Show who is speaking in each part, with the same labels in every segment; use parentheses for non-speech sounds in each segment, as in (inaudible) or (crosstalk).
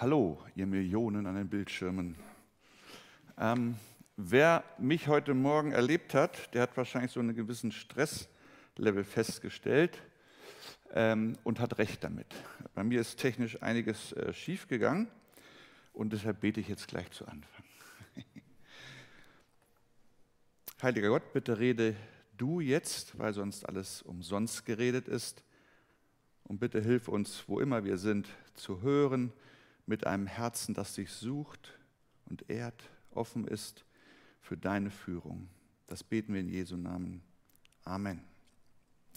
Speaker 1: Hallo, ihr Millionen an den Bildschirmen. Ähm, wer mich heute Morgen erlebt hat, der hat wahrscheinlich so einen gewissen Stresslevel festgestellt ähm, und hat recht damit. Bei mir ist technisch einiges äh, schiefgegangen und deshalb bete ich jetzt gleich zu Anfang. (laughs) Heiliger Gott, bitte rede du jetzt, weil sonst alles umsonst geredet ist. Und bitte hilf uns, wo immer wir sind, zu hören, mit einem Herzen, das dich sucht und ehrt, offen ist für deine Führung. Das beten wir in Jesu Namen. Amen.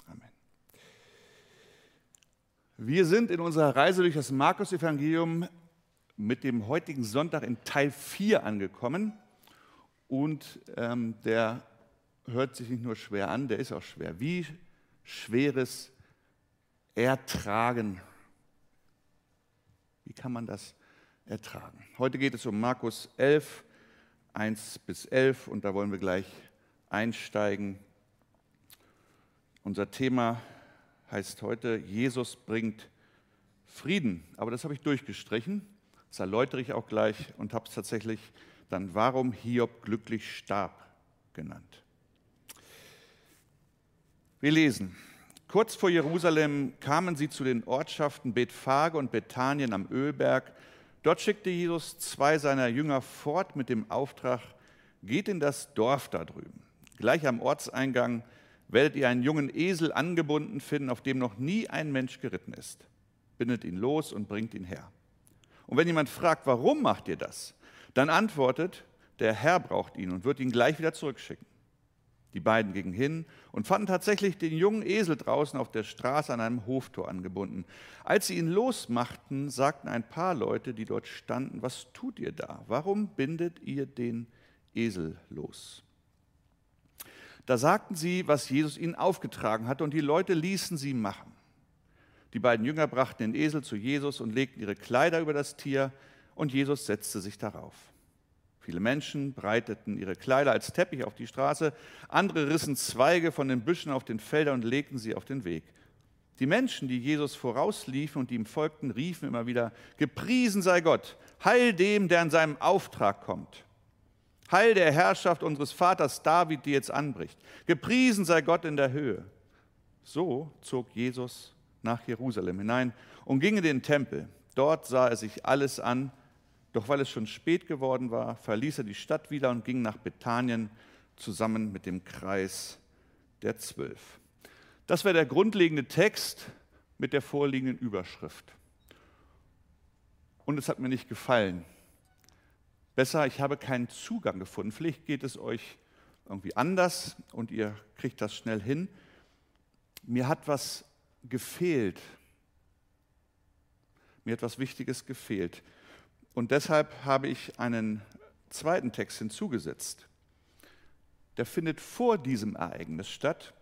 Speaker 1: Amen. Wir sind in unserer Reise durch das Markus-Evangelium mit dem heutigen Sonntag in Teil 4 angekommen. Und ähm, der hört sich nicht nur schwer an, der ist auch schwer. Wie schweres Ertragen kann man das ertragen? Heute geht es um Markus 11, 1 bis 11 und da wollen wir gleich einsteigen. Unser Thema heißt heute, Jesus bringt Frieden. Aber das habe ich durchgestrichen, das erläutere ich auch gleich und habe es tatsächlich dann, warum Hiob glücklich starb, genannt. Wir lesen Kurz vor Jerusalem kamen sie zu den Ortschaften Bethphage und Bethanien am Ölberg. Dort schickte Jesus zwei seiner Jünger fort mit dem Auftrag, geht in das Dorf da drüben. Gleich am Ortseingang werdet ihr einen jungen Esel angebunden finden, auf dem noch nie ein Mensch geritten ist. Bindet ihn los und bringt ihn her. Und wenn jemand fragt, warum macht ihr das, dann antwortet, der Herr braucht ihn und wird ihn gleich wieder zurückschicken. Die beiden gingen hin und fanden tatsächlich den jungen Esel draußen auf der Straße an einem Hoftor angebunden. Als sie ihn losmachten, sagten ein paar Leute, die dort standen, was tut ihr da? Warum bindet ihr den Esel los? Da sagten sie, was Jesus ihnen aufgetragen hatte, und die Leute ließen sie machen. Die beiden Jünger brachten den Esel zu Jesus und legten ihre Kleider über das Tier, und Jesus setzte sich darauf. Viele Menschen breiteten ihre Kleider als Teppich auf die Straße, andere rissen Zweige von den Büschen auf den Feldern und legten sie auf den Weg. Die Menschen, die Jesus vorausliefen und die ihm folgten, riefen immer wieder, Gepriesen sei Gott, heil dem, der an seinem Auftrag kommt. Heil der Herrschaft unseres Vaters David, die jetzt anbricht. Gepriesen sei Gott in der Höhe. So zog Jesus nach Jerusalem hinein und ging in den Tempel. Dort sah er sich alles an, doch weil es schon spät geworden war, verließ er die Stadt wieder und ging nach Bethanien zusammen mit dem Kreis der Zwölf. Das wäre der grundlegende Text mit der vorliegenden Überschrift. Und es hat mir nicht gefallen. Besser, ich habe keinen Zugang gefunden. Vielleicht geht es euch irgendwie anders und ihr kriegt das schnell hin. Mir hat was gefehlt. Mir hat was Wichtiges gefehlt. Und deshalb habe ich einen zweiten Text hinzugesetzt. Der findet vor diesem Ereignis statt.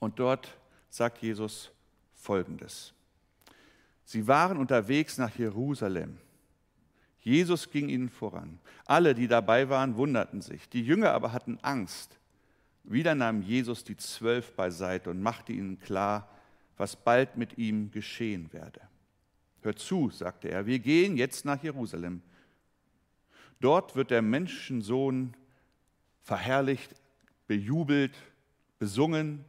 Speaker 1: Und dort sagt Jesus Folgendes. Sie waren unterwegs nach Jerusalem. Jesus ging ihnen voran. Alle, die dabei waren, wunderten sich. Die Jünger aber hatten Angst. Wieder nahm Jesus die Zwölf beiseite und machte ihnen klar, was bald mit ihm geschehen werde. Hört zu, sagte er, wir gehen jetzt nach Jerusalem. Dort wird der Menschensohn verherrlicht, bejubelt, besungen.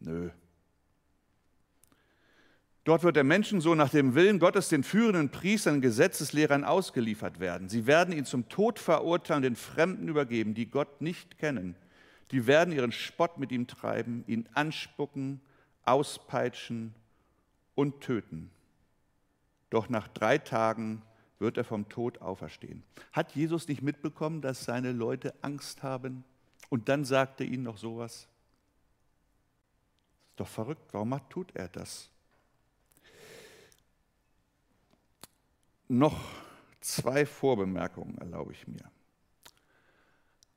Speaker 1: Nö. Dort wird der Menschensohn nach dem Willen Gottes den führenden Priestern, Gesetzeslehrern ausgeliefert werden. Sie werden ihn zum Tod verurteilen, den Fremden übergeben, die Gott nicht kennen. Die werden ihren Spott mit ihm treiben, ihn anspucken, auspeitschen und töten doch nach drei Tagen wird er vom Tod auferstehen. Hat Jesus nicht mitbekommen, dass seine Leute Angst haben? Und dann sagt er ihnen noch sowas? Ist doch verrückt, warum tut er das? Noch zwei Vorbemerkungen erlaube ich mir.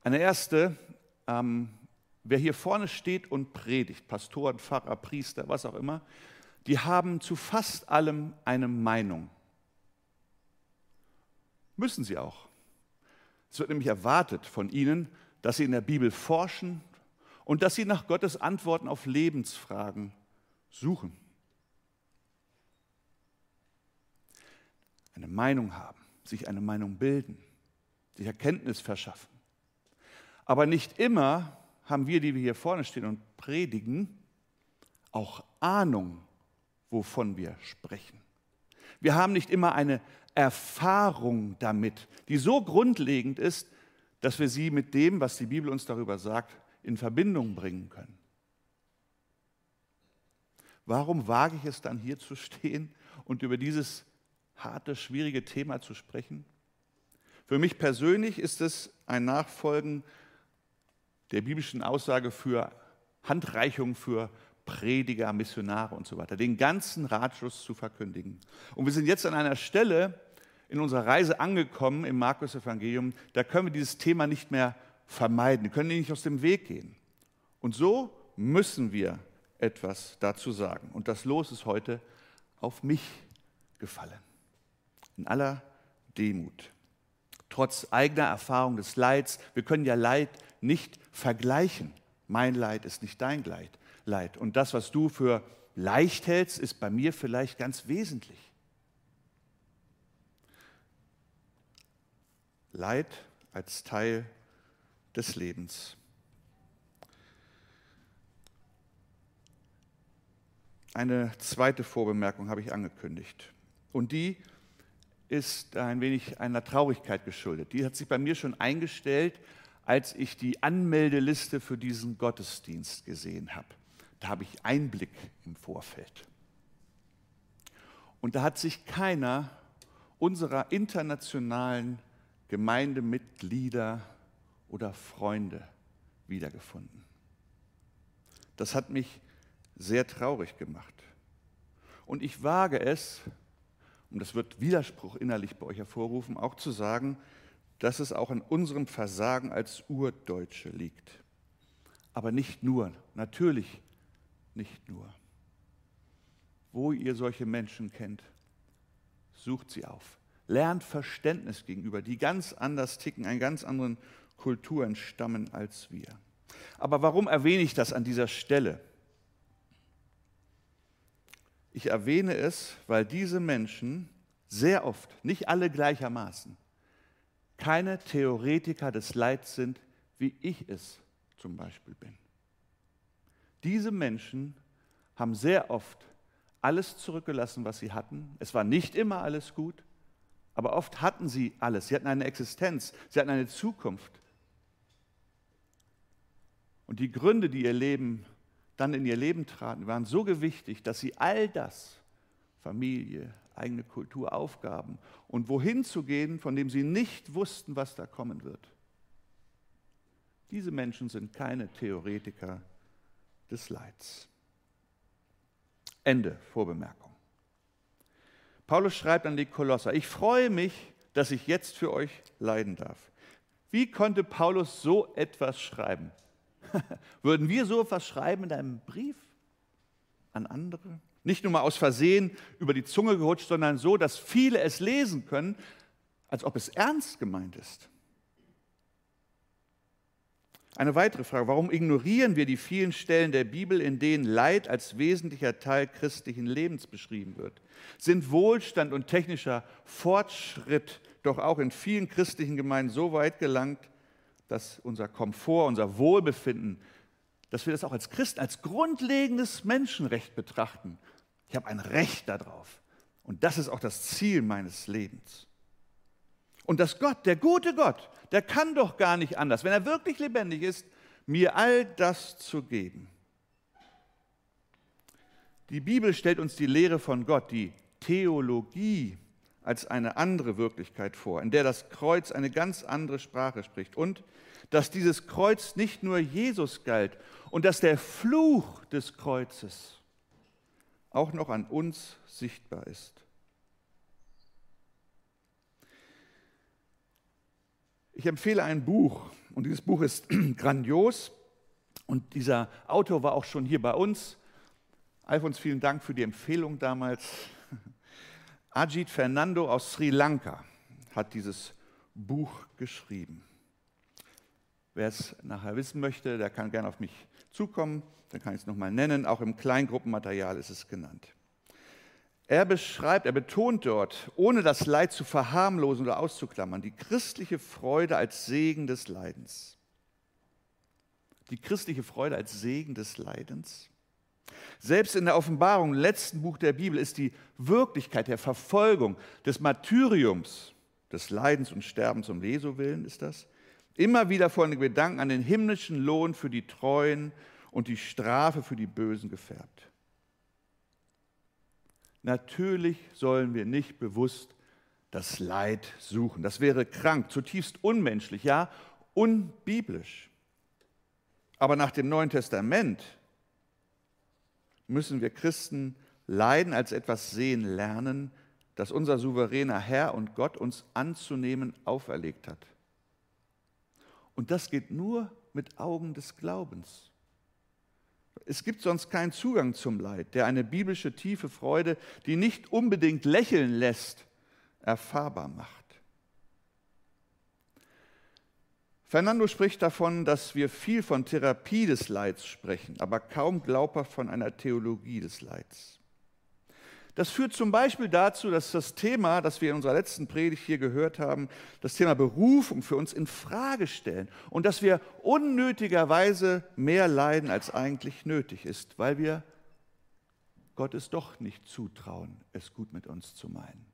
Speaker 1: Eine erste, ähm, wer hier vorne steht und predigt, Pastoren, Pfarrer, Priester, was auch immer, die haben zu fast allem eine Meinung. Müssen sie auch. Es wird nämlich erwartet von ihnen, dass sie in der Bibel forschen und dass sie nach Gottes Antworten auf Lebensfragen suchen. eine Meinung haben, sich eine Meinung bilden, sich Erkenntnis verschaffen. Aber nicht immer haben wir, die wir hier vorne stehen und predigen, auch Ahnung, wovon wir sprechen. Wir haben nicht immer eine Erfahrung damit, die so grundlegend ist, dass wir sie mit dem, was die Bibel uns darüber sagt, in Verbindung bringen können. Warum wage ich es dann hier zu stehen und über dieses harte, schwierige Thema zu sprechen? Für mich persönlich ist es ein Nachfolgen der biblischen Aussage für Handreichung für Prediger, Missionare und so weiter, den ganzen Ratschluss zu verkündigen. Und wir sind jetzt an einer Stelle in unserer Reise angekommen im Markus-Evangelium, da können wir dieses Thema nicht mehr vermeiden, wir können nicht aus dem Weg gehen. Und so müssen wir etwas dazu sagen. Und das Los ist heute auf mich gefallen. In aller Demut. Trotz eigener Erfahrung des Leids, wir können ja Leid nicht vergleichen. Mein Leid ist nicht dein Leid. Leid. Und das, was du für leicht hältst, ist bei mir vielleicht ganz wesentlich. Leid als Teil des Lebens. Eine zweite Vorbemerkung habe ich angekündigt. Und die ist ein wenig einer Traurigkeit geschuldet. Die hat sich bei mir schon eingestellt, als ich die Anmeldeliste für diesen Gottesdienst gesehen habe. Da habe ich Einblick im Vorfeld. Und da hat sich keiner unserer internationalen Gemeindemitglieder oder Freunde wiedergefunden. Das hat mich sehr traurig gemacht. Und ich wage es, und das wird Widerspruch innerlich bei euch hervorrufen, auch zu sagen, dass es auch an unserem Versagen als Urdeutsche liegt. Aber nicht nur, natürlich nicht nur. Wo ihr solche Menschen kennt, sucht sie auf. Lernt Verständnis gegenüber, die ganz anders ticken, einen ganz anderen Kulturen stammen als wir. Aber warum erwähne ich das an dieser Stelle? Ich erwähne es, weil diese Menschen sehr oft, nicht alle gleichermaßen, keine Theoretiker des Leids sind, wie ich es zum Beispiel bin. Diese Menschen haben sehr oft alles zurückgelassen, was sie hatten. Es war nicht immer alles gut, aber oft hatten sie alles. Sie hatten eine Existenz, sie hatten eine Zukunft. Und die Gründe, die ihr Leben dann in ihr Leben traten, waren so gewichtig, dass sie all das, Familie, eigene Kultur, Aufgaben und wohin zu gehen, von dem sie nicht wussten, was da kommen wird. Diese Menschen sind keine Theoretiker des Leids. Ende Vorbemerkung. Paulus schreibt an die Kolosser, ich freue mich, dass ich jetzt für euch leiden darf. Wie konnte Paulus so etwas schreiben? (laughs) Würden wir so etwas schreiben in einem Brief an andere? Nicht nur mal aus Versehen über die Zunge gerutscht, sondern so, dass viele es lesen können, als ob es ernst gemeint ist. Eine weitere Frage, warum ignorieren wir die vielen Stellen der Bibel, in denen Leid als wesentlicher Teil christlichen Lebens beschrieben wird? Sind Wohlstand und technischer Fortschritt doch auch in vielen christlichen Gemeinden so weit gelangt, dass unser Komfort, unser Wohlbefinden, dass wir das auch als Christen, als grundlegendes Menschenrecht betrachten. Ich habe ein Recht darauf. Und das ist auch das Ziel meines Lebens. Und dass Gott, der gute Gott, der kann doch gar nicht anders, wenn er wirklich lebendig ist, mir all das zu geben. Die Bibel stellt uns die Lehre von Gott, die Theologie, als eine andere Wirklichkeit vor, in der das Kreuz eine ganz andere Sprache spricht und dass dieses Kreuz nicht nur Jesus galt und dass der Fluch des Kreuzes auch noch an uns sichtbar ist. Ich empfehle ein Buch und dieses Buch ist (clears throat) grandios und dieser Autor war auch schon hier bei uns. Alfons, vielen Dank für die Empfehlung damals. (laughs) Ajit Fernando aus Sri Lanka hat dieses Buch geschrieben. Wer es nachher wissen möchte, der kann gerne auf mich zukommen, dann kann ich es nochmal nennen. Auch im Kleingruppenmaterial ist es genannt. Er beschreibt, er betont dort, ohne das Leid zu verharmlosen oder auszuklammern, die christliche Freude als Segen des Leidens. Die christliche Freude als Segen des Leidens. Selbst in der Offenbarung, im letzten Buch der Bibel, ist die Wirklichkeit der Verfolgung, des Martyriums, des Leidens und Sterbens um Jesu willen, ist das, immer wieder von den Gedanken an den himmlischen Lohn für die Treuen und die Strafe für die Bösen gefärbt. Natürlich sollen wir nicht bewusst das Leid suchen. Das wäre krank, zutiefst unmenschlich, ja, unbiblisch. Aber nach dem Neuen Testament müssen wir Christen Leiden als etwas sehen lernen, das unser souveräner Herr und Gott uns anzunehmen auferlegt hat. Und das geht nur mit Augen des Glaubens. Es gibt sonst keinen Zugang zum Leid, der eine biblische tiefe Freude, die nicht unbedingt lächeln lässt, erfahrbar macht. Fernando spricht davon, dass wir viel von Therapie des Leids sprechen, aber kaum glaubhaft von einer Theologie des Leids. Das führt zum Beispiel dazu, dass das Thema, das wir in unserer letzten Predigt hier gehört haben, das Thema Berufung für uns in Frage stellen und dass wir unnötigerweise mehr leiden, als eigentlich nötig ist, weil wir Gott es doch nicht zutrauen, es gut mit uns zu meinen.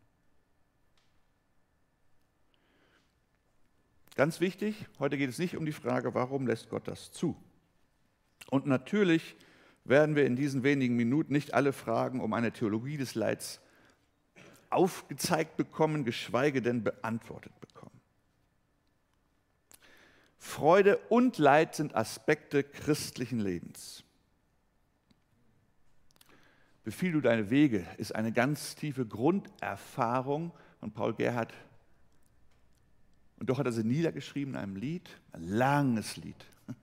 Speaker 1: Ganz wichtig, heute geht es nicht um die Frage, warum lässt Gott das zu? Und natürlich werden wir in diesen wenigen Minuten nicht alle Fragen um eine Theologie des Leids aufgezeigt bekommen, geschweige denn beantwortet bekommen. Freude und Leid sind Aspekte christlichen Lebens. Befiehl du deine Wege ist eine ganz tiefe Grunderfahrung von Paul Gerhard und doch hat er sie niedergeschrieben in einem Lied, ein langes Lied. (laughs)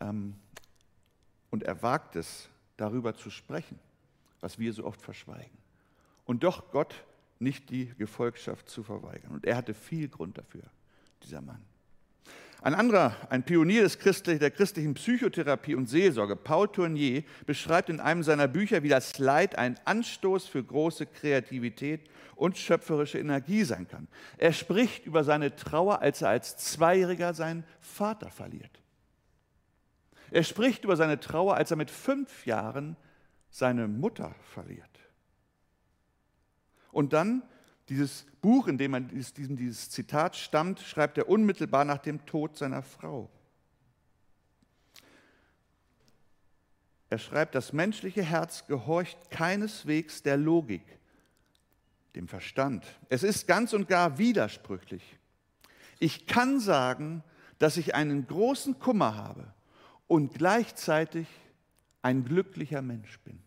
Speaker 1: Ähm, und er wagt es, darüber zu sprechen, was wir so oft verschweigen. Und doch Gott nicht die Gefolgschaft zu verweigern. Und er hatte viel Grund dafür, dieser Mann. Ein anderer, ein Pionier des Christlich, der christlichen Psychotherapie und Seelsorge, Paul Tournier, beschreibt in einem seiner Bücher, wie das Leid ein Anstoß für große Kreativität und schöpferische Energie sein kann. Er spricht über seine Trauer, als er als Zweijähriger seinen Vater verliert. Er spricht über seine Trauer, als er mit fünf Jahren seine Mutter verliert. Und dann dieses Buch, in dem dieses, dieses Zitat stammt, schreibt er unmittelbar nach dem Tod seiner Frau. Er schreibt, das menschliche Herz gehorcht keineswegs der Logik, dem Verstand. Es ist ganz und gar widersprüchlich. Ich kann sagen, dass ich einen großen Kummer habe und gleichzeitig ein glücklicher Mensch bin.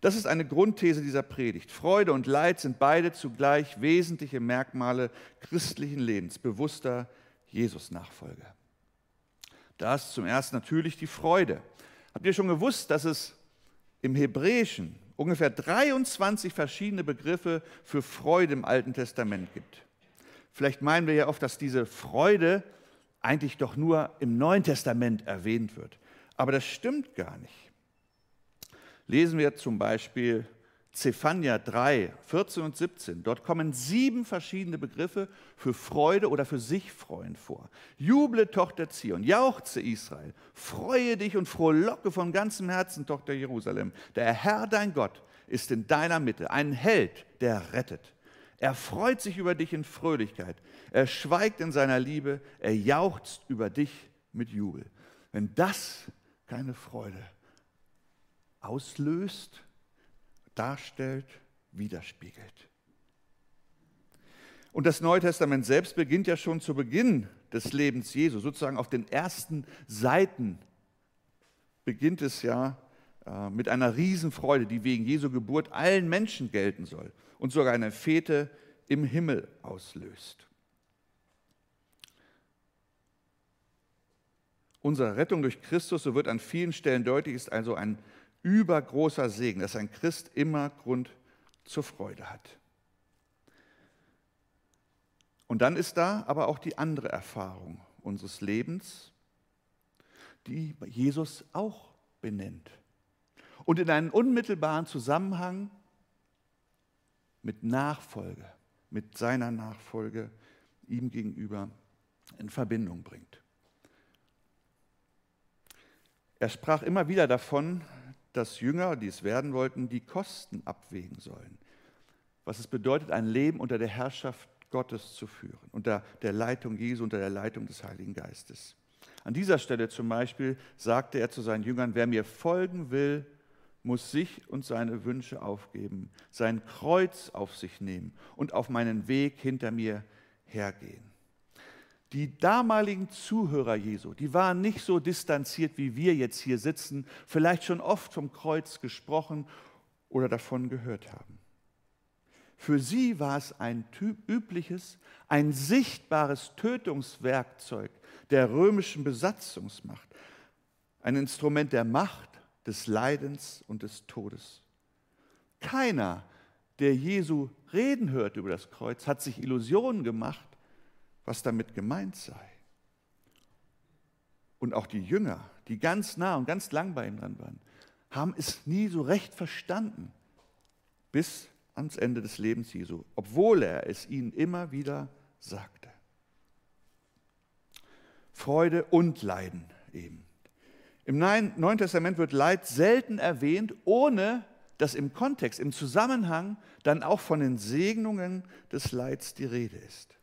Speaker 1: Das ist eine Grundthese dieser Predigt. Freude und Leid sind beide zugleich wesentliche Merkmale christlichen Lebens, bewusster Jesus-Nachfolge. Da ist zum ersten natürlich die Freude. Habt ihr schon gewusst, dass es im Hebräischen ungefähr 23 verschiedene Begriffe für Freude im Alten Testament gibt? Vielleicht meinen wir ja oft, dass diese Freude eigentlich doch nur im Neuen Testament erwähnt wird. Aber das stimmt gar nicht lesen wir zum Beispiel Zephania 3, 14 und 17. Dort kommen sieben verschiedene Begriffe für Freude oder für sich freuen vor. Juble, Tochter Zion, jauchze Israel, freue dich und frohlocke von ganzem Herzen, Tochter Jerusalem. Der Herr, dein Gott, ist in deiner Mitte, ein Held, der rettet. Er freut sich über dich in Fröhlichkeit. Er schweigt in seiner Liebe. Er jauchzt über dich mit Jubel. Wenn das keine Freude auslöst, darstellt, widerspiegelt. Und das Neue Testament selbst beginnt ja schon zu Beginn des Lebens Jesu, sozusagen auf den ersten Seiten beginnt es ja äh, mit einer Riesenfreude, die wegen Jesu Geburt allen Menschen gelten soll und sogar eine Fete im Himmel auslöst. Unsere Rettung durch Christus, so wird an vielen Stellen deutlich, ist also ein übergroßer Segen, dass ein Christ immer Grund zur Freude hat. Und dann ist da aber auch die andere Erfahrung unseres Lebens, die Jesus auch benennt. und in einen unmittelbaren Zusammenhang mit Nachfolge, mit seiner Nachfolge ihm gegenüber in Verbindung bringt. Er sprach immer wieder davon, dass Jünger, die es werden wollten, die Kosten abwägen sollen. Was es bedeutet, ein Leben unter der Herrschaft Gottes zu führen, unter der Leitung Jesu, unter der Leitung des Heiligen Geistes. An dieser Stelle zum Beispiel sagte er zu seinen Jüngern, wer mir folgen will, muss sich und seine Wünsche aufgeben, sein Kreuz auf sich nehmen und auf meinen Weg hinter mir hergehen. Die damaligen Zuhörer Jesu, die waren nicht so distanziert, wie wir jetzt hier sitzen, vielleicht schon oft vom Kreuz gesprochen oder davon gehört haben. Für sie war es ein übliches, ein sichtbares Tötungswerkzeug der römischen Besatzungsmacht, ein Instrument der Macht, des Leidens und des Todes. Keiner, der Jesu reden hört über das Kreuz, hat sich Illusionen gemacht, was damit gemeint sei. Und auch die Jünger, die ganz nah und ganz lang bei ihm dran waren, haben es nie so recht verstanden, bis ans Ende des Lebens Jesu, obwohl er es ihnen immer wieder sagte. Freude und Leiden eben. Im Neuen Testament wird Leid selten erwähnt, ohne dass im Kontext, im Zusammenhang dann auch von den Segnungen des Leids die Rede ist.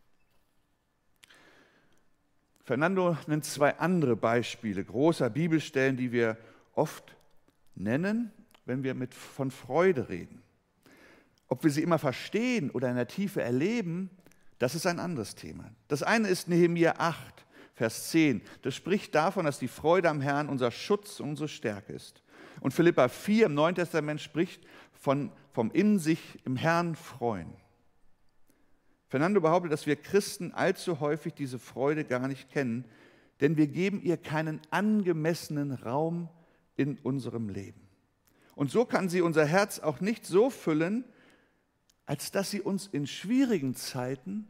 Speaker 1: Fernando nennt zwei andere Beispiele großer Bibelstellen, die wir oft nennen, wenn wir mit, von Freude reden. Ob wir sie immer verstehen oder in der Tiefe erleben, das ist ein anderes Thema. Das eine ist Nehemiah 8, Vers 10. Das spricht davon, dass die Freude am Herrn unser Schutz, unsere Stärke ist. Und Philippa 4 im Neuen Testament spricht von, vom in sich im Herrn freuen. Fernando behauptet, dass wir Christen allzu häufig diese Freude gar nicht kennen, denn wir geben ihr keinen angemessenen Raum in unserem Leben. Und so kann sie unser Herz auch nicht so füllen, als dass sie uns in schwierigen Zeiten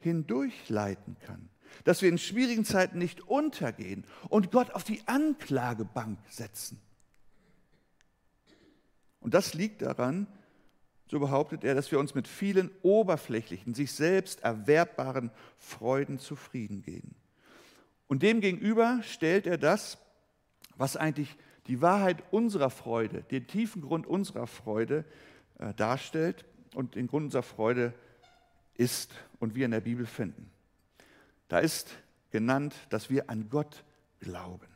Speaker 1: hindurchleiten kann. Dass wir in schwierigen Zeiten nicht untergehen und Gott auf die Anklagebank setzen. Und das liegt daran, so behauptet er, dass wir uns mit vielen oberflächlichen, sich selbst erwerbbaren Freuden zufrieden gehen. Und demgegenüber stellt er das, was eigentlich die Wahrheit unserer Freude, den tiefen Grund unserer Freude äh, darstellt und den Grund unserer Freude ist und wir in der Bibel finden. Da ist genannt, dass wir an Gott glauben.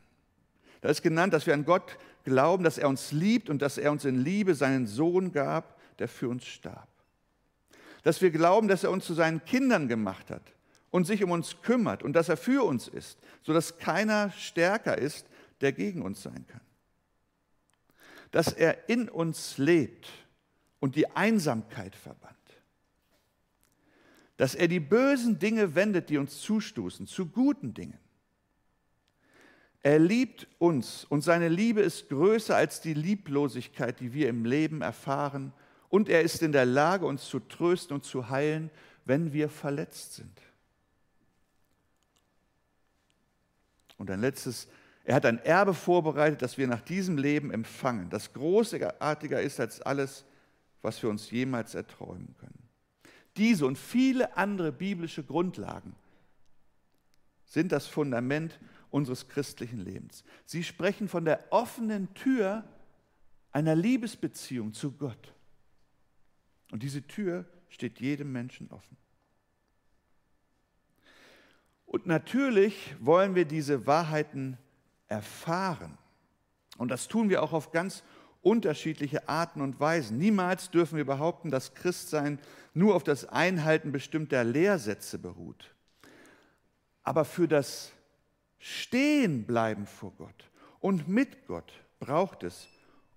Speaker 1: Da ist genannt, dass wir an Gott glauben, dass er uns liebt und dass er uns in Liebe seinen Sohn gab der für uns starb. Dass wir glauben, dass er uns zu seinen Kindern gemacht hat und sich um uns kümmert und dass er für uns ist, sodass keiner stärker ist, der gegen uns sein kann. Dass er in uns lebt und die Einsamkeit verbannt. Dass er die bösen Dinge wendet, die uns zustoßen, zu guten Dingen. Er liebt uns und seine Liebe ist größer als die Lieblosigkeit, die wir im Leben erfahren und er ist in der Lage, uns zu trösten und zu heilen, wenn wir verletzt sind. Und ein letztes, er hat ein Erbe vorbereitet, das wir nach diesem Leben empfangen, das großartiger ist als alles, was wir uns jemals erträumen können. Diese und viele andere biblische Grundlagen sind das Fundament unseres christlichen Lebens. Sie sprechen von der offenen Tür einer Liebesbeziehung zu Gott. Und diese Tür steht jedem Menschen offen. Und natürlich wollen wir diese Wahrheiten erfahren. Und das tun wir auch auf ganz unterschiedliche Arten und Weisen. Niemals dürfen wir behaupten, dass Christsein nur auf das Einhalten bestimmter Lehrsätze beruht. Aber für das Stehenbleiben vor Gott und mit Gott braucht es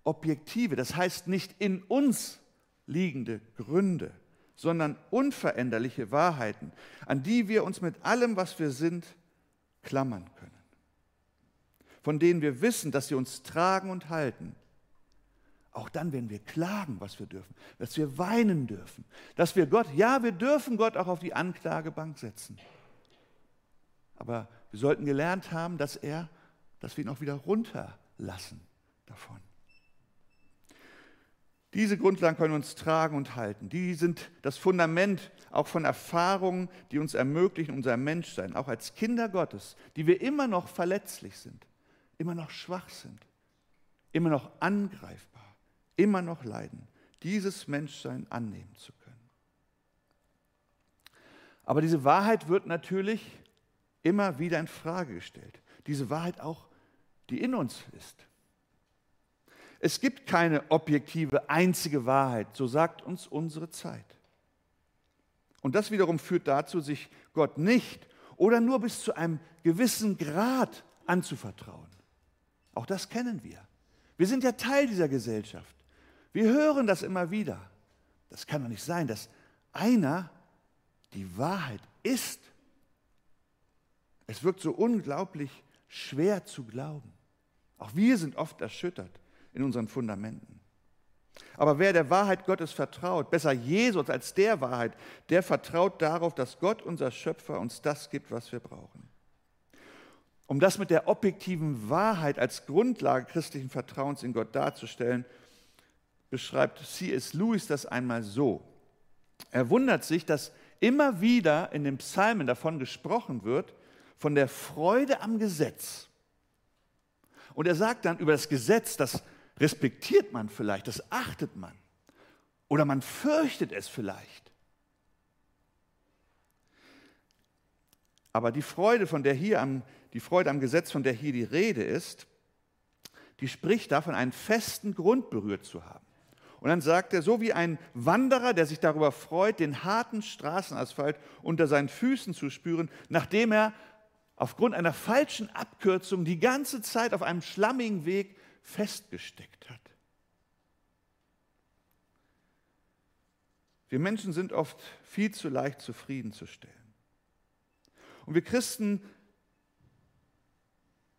Speaker 1: objektive, das heißt nicht in uns liegende Gründe, sondern unveränderliche Wahrheiten, an die wir uns mit allem, was wir sind, klammern können. Von denen wir wissen, dass sie uns tragen und halten. Auch dann, wenn wir klagen, was wir dürfen, dass wir weinen dürfen, dass wir Gott, ja, wir dürfen Gott auch auf die Anklagebank setzen. Aber wir sollten gelernt haben, dass er, dass wir ihn auch wieder runterlassen davon. Diese Grundlagen können uns tragen und halten. Die sind das Fundament auch von Erfahrungen, die uns ermöglichen, unser Menschsein, auch als Kinder Gottes, die wir immer noch verletzlich sind, immer noch schwach sind, immer noch angreifbar, immer noch leiden, dieses Menschsein annehmen zu können. Aber diese Wahrheit wird natürlich immer wieder in Frage gestellt. Diese Wahrheit auch, die in uns ist. Es gibt keine objektive, einzige Wahrheit, so sagt uns unsere Zeit. Und das wiederum führt dazu, sich Gott nicht oder nur bis zu einem gewissen Grad anzuvertrauen. Auch das kennen wir. Wir sind ja Teil dieser Gesellschaft. Wir hören das immer wieder. Das kann doch nicht sein, dass einer die Wahrheit ist. Es wirkt so unglaublich schwer zu glauben. Auch wir sind oft erschüttert in unseren Fundamenten. Aber wer der Wahrheit Gottes vertraut, besser Jesus als der Wahrheit, der vertraut darauf, dass Gott, unser Schöpfer, uns das gibt, was wir brauchen. Um das mit der objektiven Wahrheit als Grundlage christlichen Vertrauens in Gott darzustellen, beschreibt C.S. Lewis das einmal so. Er wundert sich, dass immer wieder in den Psalmen davon gesprochen wird, von der Freude am Gesetz. Und er sagt dann über das Gesetz, das respektiert man vielleicht, das achtet man. Oder man fürchtet es vielleicht. Aber die Freude, von der hier am, die Freude am Gesetz, von der hier die Rede ist, die spricht davon, einen festen Grund berührt zu haben. Und dann sagt er, so wie ein Wanderer, der sich darüber freut, den harten Straßenasphalt unter seinen Füßen zu spüren, nachdem er aufgrund einer falschen Abkürzung die ganze Zeit auf einem schlammigen Weg festgesteckt hat. Wir Menschen sind oft viel zu leicht zufriedenzustellen. Und wir Christen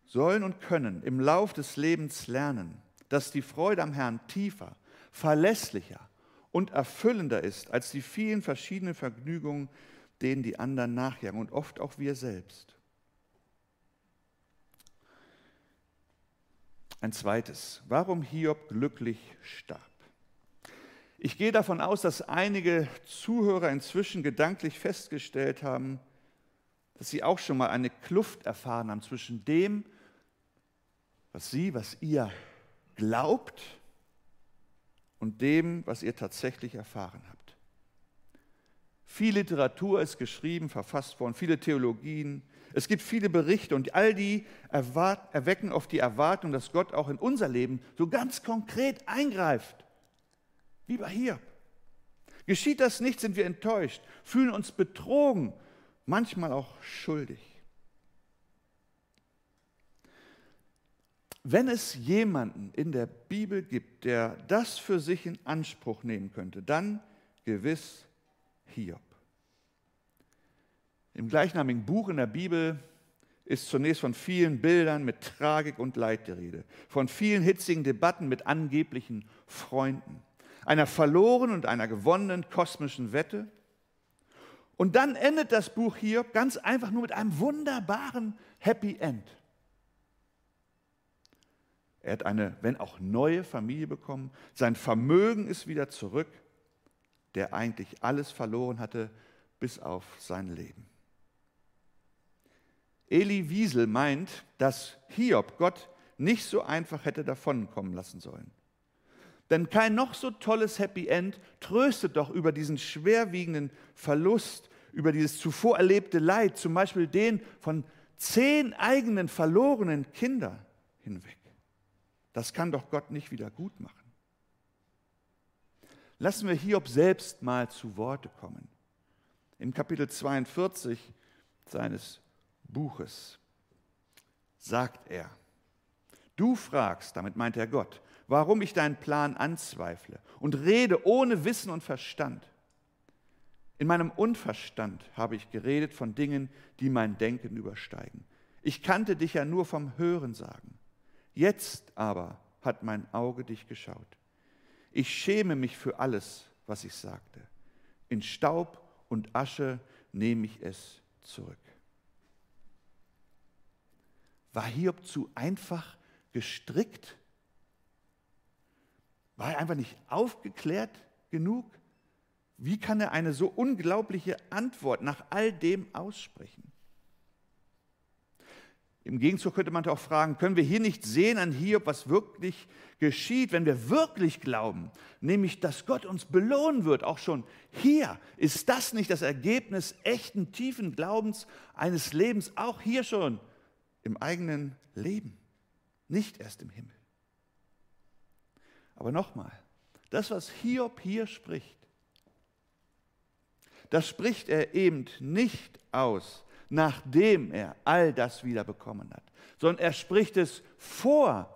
Speaker 1: sollen und können im Lauf des Lebens lernen, dass die Freude am Herrn tiefer, verlässlicher und erfüllender ist als die vielen verschiedenen Vergnügungen, denen die anderen nachjagen und oft auch wir selbst. Ein zweites, warum Hiob glücklich starb. Ich gehe davon aus, dass einige Zuhörer inzwischen gedanklich festgestellt haben, dass sie auch schon mal eine Kluft erfahren haben zwischen dem, was sie, was ihr glaubt und dem, was ihr tatsächlich erfahren habt. Viel Literatur ist geschrieben, verfasst worden, viele Theologien. Es gibt viele Berichte und all die erwecken auf die Erwartung, dass Gott auch in unser Leben so ganz konkret eingreift. Wie bei hier. Geschieht das nicht, sind wir enttäuscht, fühlen uns betrogen, manchmal auch schuldig. Wenn es jemanden in der Bibel gibt, der das für sich in Anspruch nehmen könnte, dann gewiss Hiob. Im gleichnamigen Buch in der Bibel ist zunächst von vielen Bildern mit Tragik und Leid die Rede, von vielen hitzigen Debatten mit angeblichen Freunden, einer verlorenen und einer gewonnenen kosmischen Wette. Und dann endet das Buch hier ganz einfach nur mit einem wunderbaren Happy End. Er hat eine, wenn auch neue Familie bekommen. Sein Vermögen ist wieder zurück, der eigentlich alles verloren hatte, bis auf sein Leben. Eli Wiesel meint, dass Hiob Gott nicht so einfach hätte davonkommen lassen sollen. Denn kein noch so tolles Happy End tröstet doch über diesen schwerwiegenden Verlust, über dieses zuvor erlebte Leid, zum Beispiel den von zehn eigenen verlorenen Kindern hinweg. Das kann doch Gott nicht wieder gut machen. Lassen wir Hiob selbst mal zu Worte kommen. Im Kapitel 42 seines Buches sagt er, du fragst, damit meint er Gott, warum ich deinen Plan anzweifle und rede ohne Wissen und Verstand. In meinem Unverstand habe ich geredet von Dingen, die mein Denken übersteigen. Ich kannte dich ja nur vom Hören sagen. Jetzt aber hat mein Auge dich geschaut. Ich schäme mich für alles, was ich sagte. In Staub und Asche nehme ich es zurück. War Hiob zu einfach gestrickt? War er einfach nicht aufgeklärt genug? Wie kann er eine so unglaubliche Antwort nach all dem aussprechen? Im Gegenzug könnte man auch fragen, können wir hier nicht sehen an Hiob, was wirklich geschieht, wenn wir wirklich glauben, nämlich dass Gott uns belohnen wird, auch schon hier. Ist das nicht das Ergebnis echten, tiefen Glaubens eines Lebens, auch hier schon im eigenen Leben, nicht erst im Himmel? Aber nochmal, das, was Hiob hier spricht, das spricht er eben nicht aus, nachdem er all das wieder bekommen hat, sondern er spricht es vor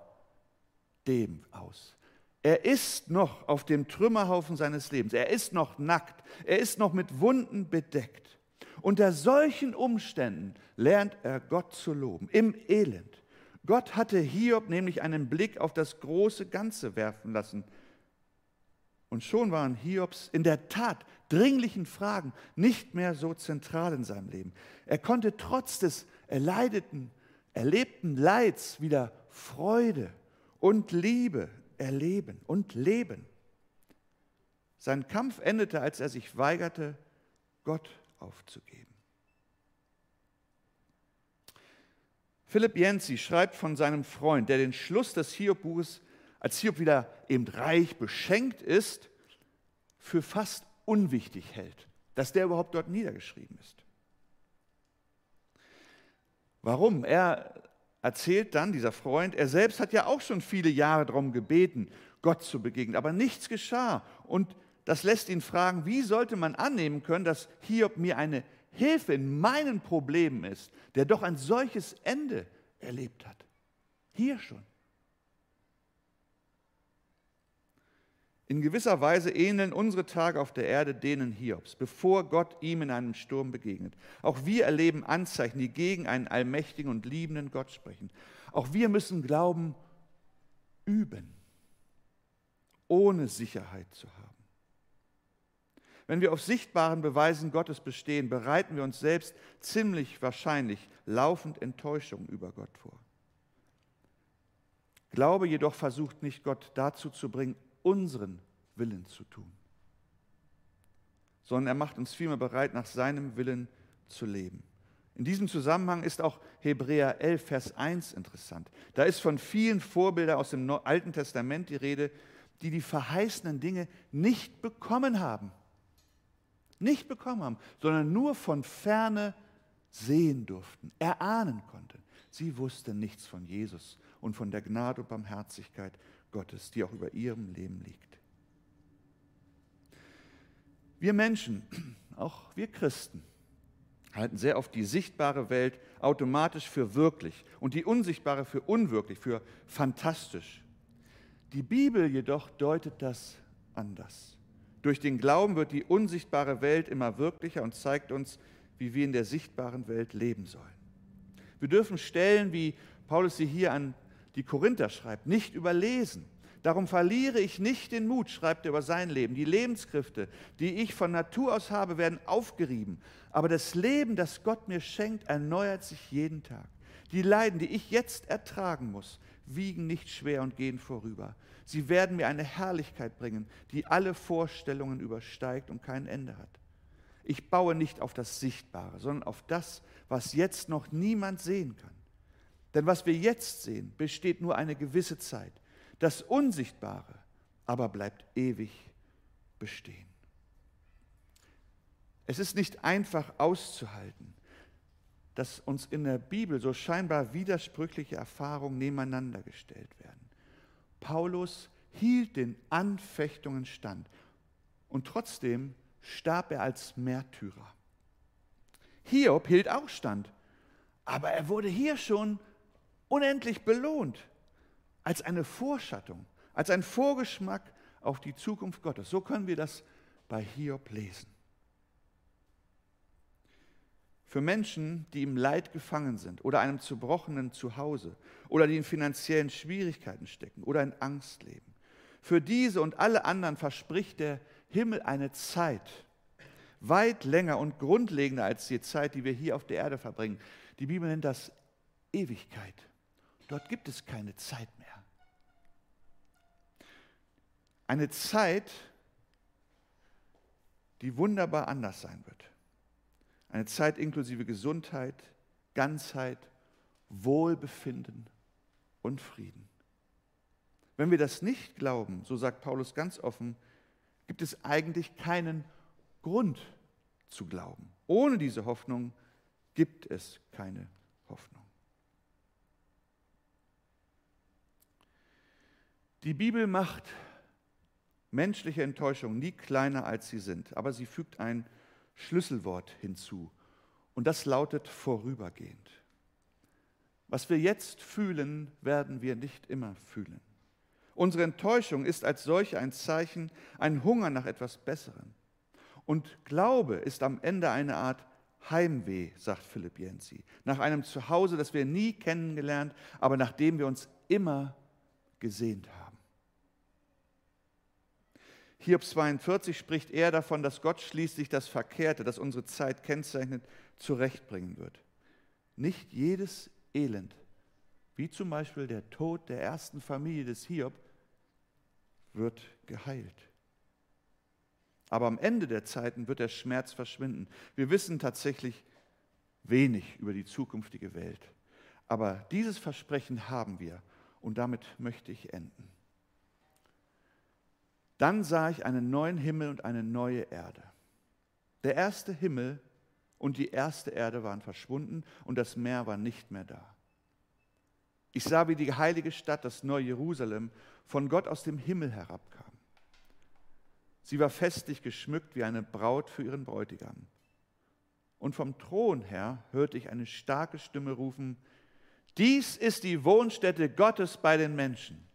Speaker 1: dem aus. Er ist noch auf dem Trümmerhaufen seines Lebens. Er ist noch nackt. Er ist noch mit Wunden bedeckt. Unter solchen Umständen lernt er Gott zu loben, im Elend. Gott hatte Hiob nämlich einen Blick auf das große Ganze werfen lassen. Und schon waren Hiobs in der Tat dringlichen Fragen nicht mehr so zentral in seinem Leben. Er konnte trotz des erleideten, erlebten Leids wieder Freude und Liebe erleben und leben. Sein Kampf endete, als er sich weigerte, Gott aufzugeben. Philipp Jensi schreibt von seinem Freund, der den Schluss des Hiob-Buches, als Hiob wieder eben reich beschenkt ist, für fast unwichtig hält, dass der überhaupt dort niedergeschrieben ist. Warum? Er erzählt dann, dieser Freund, er selbst hat ja auch schon viele Jahre darum gebeten, Gott zu begegnen, aber nichts geschah. Und das lässt ihn fragen, wie sollte man annehmen können, dass Hiob mir eine Hilfe in meinen Problemen ist, der doch ein solches Ende erlebt hat. Hier schon. In gewisser Weise ähneln unsere Tage auf der Erde denen Hiobs, bevor Gott ihm in einem Sturm begegnet. Auch wir erleben Anzeichen, die gegen einen allmächtigen und liebenden Gott sprechen. Auch wir müssen Glauben üben, ohne Sicherheit zu haben. Wenn wir auf sichtbaren Beweisen Gottes bestehen, bereiten wir uns selbst ziemlich wahrscheinlich laufend Enttäuschung über Gott vor. Glaube jedoch versucht nicht Gott dazu zu bringen, unseren Willen zu tun, sondern er macht uns vielmehr bereit, nach seinem Willen zu leben. In diesem Zusammenhang ist auch Hebräer 11, Vers 1 interessant. Da ist von vielen Vorbildern aus dem Alten Testament die Rede, die die verheißenen Dinge nicht bekommen haben. Nicht bekommen haben, sondern nur von ferne sehen durften, erahnen konnten. Sie wussten nichts von Jesus und von der Gnade und Barmherzigkeit Gottes, die auch über ihrem Leben liegt. Wir Menschen, (clears throat) auch wir Christen, halten sehr oft die sichtbare Welt automatisch für wirklich und die unsichtbare für unwirklich, für fantastisch. Die Bibel jedoch deutet das anders. Durch den Glauben wird die unsichtbare Welt immer wirklicher und zeigt uns, wie wir in der sichtbaren Welt leben sollen. Wir dürfen Stellen, wie Paulus sie hier an die Korinther schreibt, nicht überlesen. Darum verliere ich nicht den Mut, schreibt er über sein Leben. Die Lebenskräfte, die ich von Natur aus habe, werden aufgerieben. Aber das Leben, das Gott mir schenkt, erneuert sich jeden Tag. Die Leiden, die ich jetzt ertragen muss, wiegen nicht schwer und gehen vorüber. Sie werden mir eine Herrlichkeit bringen, die alle Vorstellungen übersteigt und kein Ende hat. Ich baue nicht auf das Sichtbare, sondern auf das, was jetzt noch niemand sehen kann. Denn was wir jetzt sehen, besteht nur eine gewisse Zeit. Das Unsichtbare aber bleibt ewig bestehen. Es ist nicht einfach auszuhalten, dass uns in der Bibel so scheinbar widersprüchliche Erfahrungen nebeneinander gestellt werden. Paulus hielt den Anfechtungen stand und trotzdem starb er als Märtyrer. Hiob hielt auch stand, aber er wurde hier schon unendlich belohnt als eine Vorschattung, als ein Vorgeschmack auf die Zukunft Gottes. So können wir das bei Hiob lesen. Für Menschen, die im Leid gefangen sind oder einem zerbrochenen Zuhause oder die in finanziellen Schwierigkeiten stecken oder in Angst leben. Für diese und alle anderen verspricht der Himmel eine Zeit, weit länger und grundlegender als die Zeit, die wir hier auf der Erde verbringen. Die Bibel nennt das Ewigkeit. Dort gibt es keine Zeit mehr. Eine Zeit, die wunderbar anders sein wird. Eine Zeit inklusive Gesundheit, Ganzheit, Wohlbefinden und Frieden. Wenn wir das nicht glauben, so sagt Paulus ganz offen, gibt es eigentlich keinen Grund zu glauben. Ohne diese Hoffnung gibt es keine Hoffnung. Die Bibel macht menschliche Enttäuschungen nie kleiner, als sie sind, aber sie fügt ein Schlüsselwort hinzu und das lautet vorübergehend. Was wir jetzt fühlen, werden wir nicht immer fühlen. Unsere Enttäuschung ist als solche ein Zeichen, ein Hunger nach etwas Besserem. Und Glaube ist am Ende eine Art Heimweh, sagt Philipp Jensi, nach einem Zuhause, das wir nie kennengelernt, aber nach dem wir uns immer gesehnt haben. Hiob 42 spricht er davon, dass Gott schließlich das Verkehrte, das unsere Zeit kennzeichnet, zurechtbringen wird. Nicht jedes Elend, wie zum Beispiel der Tod der ersten Familie des Hiob, wird geheilt. Aber am Ende der Zeiten wird der Schmerz verschwinden. Wir wissen tatsächlich wenig über die zukünftige Welt. Aber dieses Versprechen haben wir und damit möchte ich enden. Dann sah ich einen neuen Himmel und eine neue Erde. Der erste Himmel und die erste Erde waren verschwunden und das Meer war nicht mehr da. Ich sah, wie die heilige Stadt, das neue Jerusalem, von Gott aus dem Himmel herabkam. Sie war festlich geschmückt wie eine Braut für ihren Bräutigam. Und vom Thron her hörte ich eine starke Stimme rufen, dies ist die Wohnstätte Gottes bei den Menschen.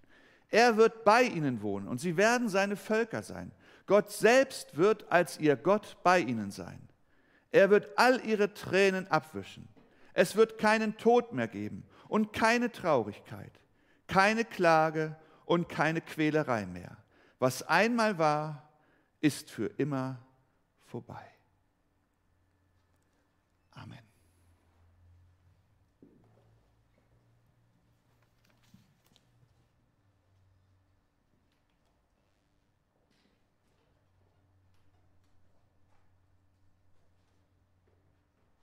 Speaker 1: Er wird bei ihnen wohnen und sie werden seine Völker sein. Gott selbst wird als ihr Gott bei ihnen sein. Er wird all ihre Tränen abwischen. Es wird keinen Tod mehr geben und keine Traurigkeit, keine Klage und keine Quälerei mehr. Was einmal war, ist für immer vorbei. Amen.